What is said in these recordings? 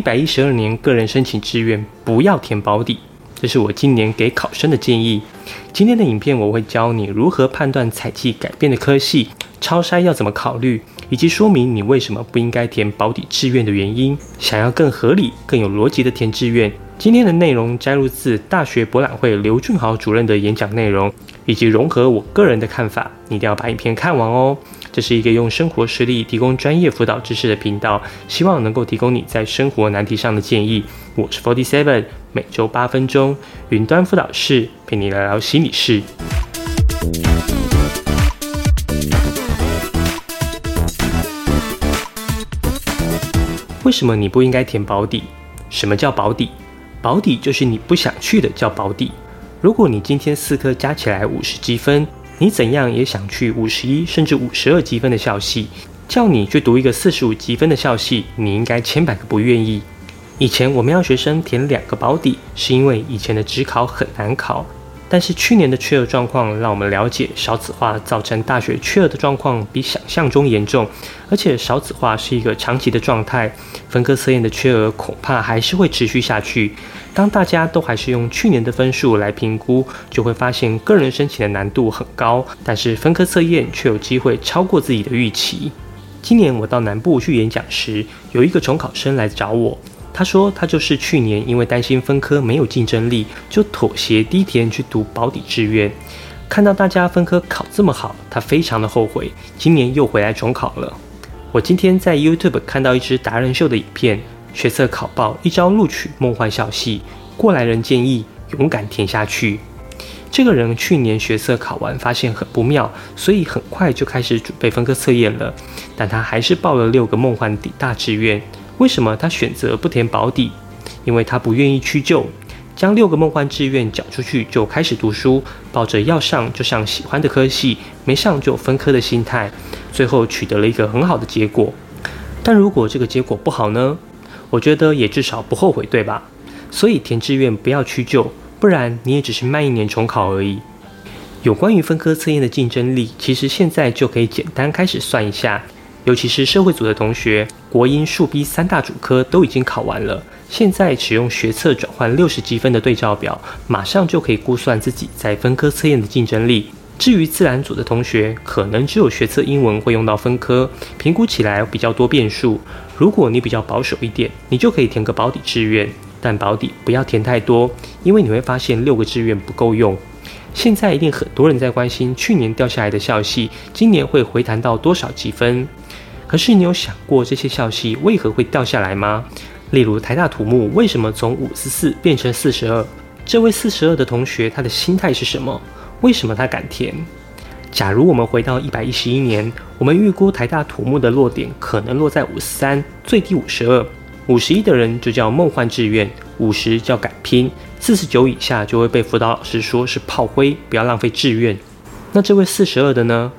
一百一十二年个人申请志愿不要填保底，这是我今年给考生的建议。今天的影片我会教你如何判断采集改变的科系，超筛要怎么考虑，以及说明你为什么不应该填保底志愿的原因。想要更合理、更有逻辑的填志愿，今天的内容摘录自大学博览会刘俊豪主任的演讲内容，以及融合我个人的看法，你一定要把影片看完哦。这是一个用生活实例提供专业辅导知识的频道，希望能够提供你在生活难题上的建议。我是 Forty Seven，每周八分钟，云端辅导室陪你聊聊心理事。为什么你不应该填保底？什么叫保底？保底就是你不想去的叫保底。如果你今天四科加起来五十积分。你怎样也想去五十一甚至五十二积分的校系，叫你去读一个四十五积分的校系，你应该千百个不愿意。以前我们要学生填两个保底，是因为以前的职考很难考。但是去年的缺额状况让我们了解少子化造成大学缺额的状况比想象中严重，而且少子化是一个长期的状态，分科测验的缺额恐怕还是会持续下去。当大家都还是用去年的分数来评估，就会发现个人申请的难度很高，但是分科测验却有机会超过自己的预期。今年我到南部去演讲时，有一个重考生来找我。他说，他就是去年因为担心分科没有竞争力，就妥协低填去读保底志愿。看到大家分科考这么好，他非常的后悔，今年又回来重考了。我今天在 YouTube 看到一支达人秀的影片，学测考报一招录取梦幻校系，过来人建议勇敢填下去。这个人去年学测考完发现很不妙，所以很快就开始准备分科测验了，但他还是报了六个梦幻底大志愿。为什么他选择不填保底？因为他不愿意屈就，将六个梦幻志愿缴出去就开始读书，抱着要上就上喜欢的科系，没上就分科的心态，最后取得了一个很好的结果。但如果这个结果不好呢？我觉得也至少不后悔，对吧？所以填志愿不要屈就，不然你也只是慢一年重考而已。有关于分科测验的竞争力，其实现在就可以简单开始算一下。尤其是社会组的同学，国英数 B 三大主科都已经考完了，现在使用学测转换六十积分的对照表，马上就可以估算自己在分科测验的竞争力。至于自然组的同学，可能只有学测英文会用到分科，评估起来比较多变数。如果你比较保守一点，你就可以填个保底志愿，但保底不要填太多，因为你会发现六个志愿不够用。现在一定很多人在关心去年掉下来的校系，今年会回弹到多少积分？可是你有想过这些校系为何会掉下来吗？例如台大土木为什么从五十四变成四十二？这位四十二的同学他的心态是什么？为什么他敢填？假如我们回到一百一十一年，我们预估台大土木的落点可能落在五十三，最低五十二，五十一的人就叫梦幻志愿，五十叫敢拼，四十九以下就会被辅导老师说是炮灰，不要浪费志愿。那这位四十二的呢？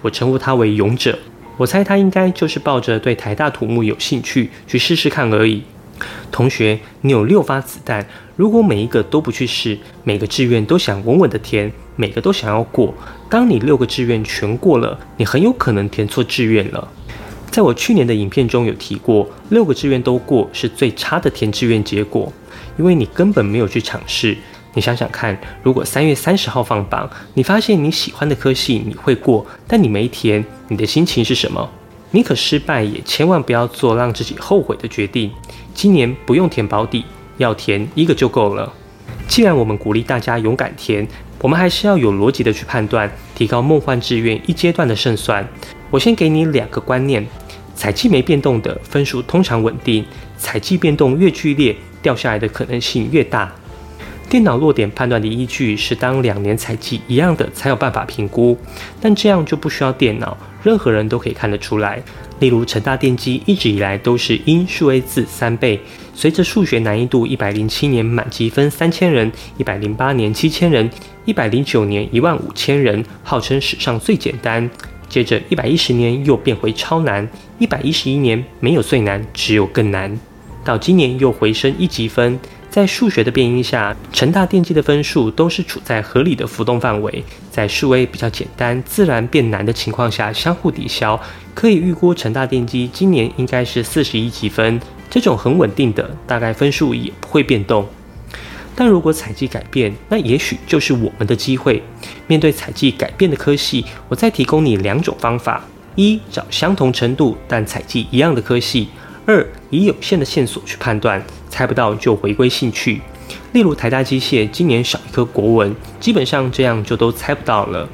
我称呼他为勇者。我猜他应该就是抱着对台大土木有兴趣去试试看而已。同学，你有六发子弹，如果每一个都不去试，每个志愿都想稳稳的填，每个都想要过，当你六个志愿全过了，你很有可能填错志愿了。在我去年的影片中有提过，六个志愿都过是最差的填志愿结果，因为你根本没有去尝试。你想想看，如果三月三十号放榜，你发现你喜欢的科系你会过，但你没填，你的心情是什么？你可失败，也千万不要做让自己后悔的决定。今年不用填保底，要填一个就够了。既然我们鼓励大家勇敢填，我们还是要有逻辑的去判断，提高梦幻志愿一阶段的胜算。我先给你两个观念：采集没变动的分数通常稳定，采集变动越剧烈，掉下来的可能性越大。电脑落点判断的依据是当两年采集一样的才有办法评估，但这样就不需要电脑，任何人都可以看得出来。例如成大电机一直以来都是因数 A 字三倍，随着数学难易度，一百零七年满积分三千人，一百零八年七千人，一百零九年一万五千人，号称史上最简单。接着一百一十年又变回超难，一百一十一年没有最难，只有更难，到今年又回升一级分。在数学的变因下，成大电机的分数都是处在合理的浮动范围，在数位比较简单、自然变难的情况下相互抵消，可以预估成大电机今年应该是四十一积分，这种很稳定的，大概分数也不会变动。但如果采集改变，那也许就是我们的机会。面对采集改变的科系，我再提供你两种方法：一找相同程度但采集一样的科系；二以有限的线索去判断，猜不到就回归兴趣。例如台大机械今年少一科国文，基本上这样就都猜不到了。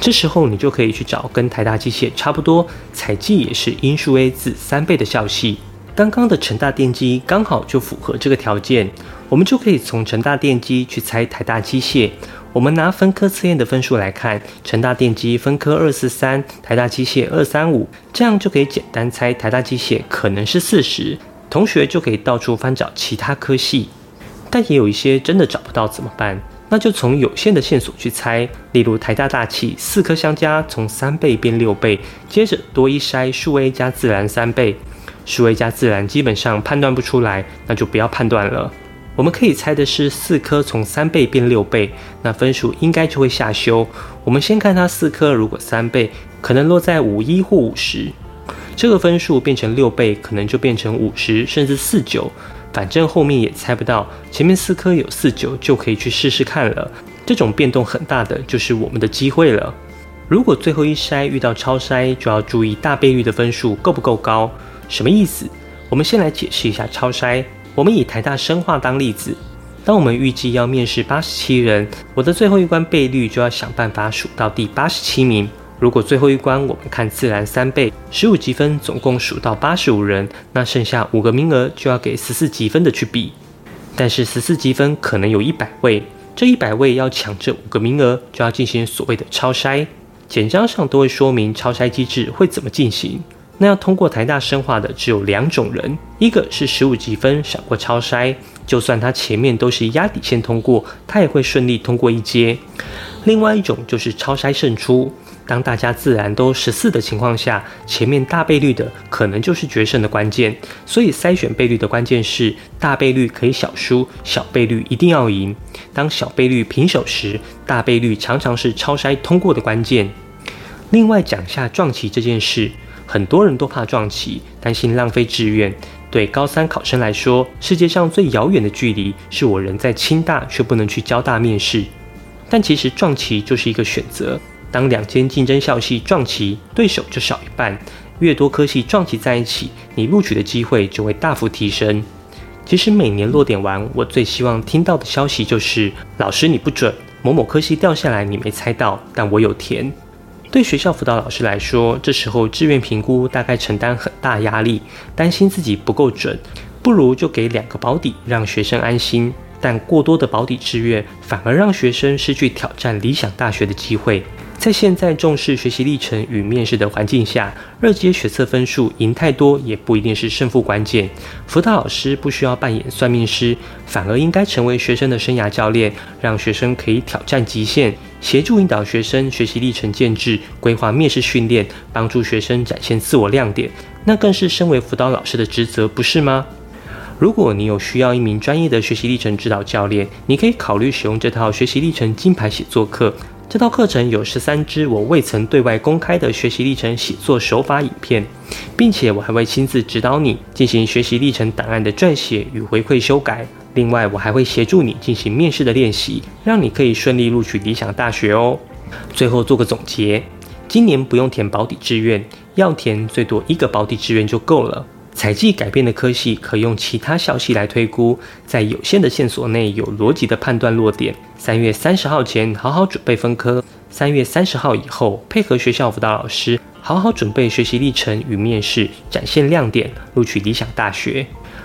这时候你就可以去找跟台大机械差不多，采集也是因数 a 字三倍的校系。刚刚的成大电机刚好就符合这个条件，我们就可以从成大电机去猜台大机械。我们拿分科测验的分数来看，成大电机分科二四三，台大机械二三五，这样就可以简单猜台大机械可能是四十。同学就可以到处翻找其他科系，但也有一些真的找不到怎么办？那就从有限的线索去猜，例如台大大气四科相加从三倍变六倍，接着多一筛数 A 加自然三倍。数 A 加自然基本上判断不出来，那就不要判断了。我们可以猜的是四颗从三倍变六倍，那分数应该就会下修。我们先看它四颗，如果三倍，可能落在五一或五十，这个分数变成六倍，可能就变成五十甚至四九。反正后面也猜不到，前面四颗有四九就可以去试试看了。这种变动很大的就是我们的机会了。如果最后一筛遇到超筛，就要注意大倍率的分数够不够高。什么意思？我们先来解释一下超筛。我们以台大生化当例子，当我们预计要面试八十七人，我的最后一关倍率就要想办法数到第八十七名。如果最后一关我们看自然三倍，十五积分总共数到八十五人，那剩下五个名额就要给十四积分的去比。但是十四积分可能有一百位，这一百位要抢这五个名额，就要进行所谓的超筛。简章上都会说明超筛机制会怎么进行。那要通过台大生化的只有两种人，一个是十五积分闪过超筛，就算他前面都是压底线通过，他也会顺利通过一阶；另外一种就是超筛胜出，当大家自然都十四的情况下，前面大倍率的可能就是决胜的关键。所以筛选倍率的关键是大倍率可以小输，小倍率一定要赢。当小倍率平手时，大倍率常常是超筛通过的关键。另外讲下撞旗这件事。很多人都怕撞旗，担心浪费志愿。对高三考生来说，世界上最遥远的距离是我人在清大却不能去交大面试。但其实撞旗就是一个选择。当两间竞争校系撞齐，对手就少一半。越多科系撞齐在一起，你录取的机会就会大幅提升。其实每年落点完，我最希望听到的消息就是：老师你不准，某某科系掉下来你没猜到，但我有填。对学校辅导老师来说，这时候志愿评估大概承担很大压力，担心自己不够准，不如就给两个保底，让学生安心。但过多的保底志愿，反而让学生失去挑战理想大学的机会。在现在重视学习历程与面试的环境下，二阶学测分数赢太多也不一定是胜负关键。辅导老师不需要扮演算命师，反而应该成为学生的生涯教练，让学生可以挑战极限，协助引导学生学习历程建制，规划面试训练，帮助学生展现自我亮点。那更是身为辅导老师的职责，不是吗？如果你有需要一名专业的学习历程指导教练，你可以考虑使用这套学习历程金牌写作课。这套课程有十三支我未曾对外公开的学习历程写作手法影片，并且我还会亲自指导你进行学习历程档案的撰写与回馈修改。另外，我还会协助你进行面试的练习，让你可以顺利录取理想大学哦。最后做个总结：今年不用填保底志愿，要填最多一个保底志愿就够了。采集改变的科系可用其他校系来推估，在有限的线索内有逻辑的判断落点。三月三十号前好好准备分科，三月三十号以后配合学校辅导老师好好准备学习历程与面试，展现亮点，录取理想大学。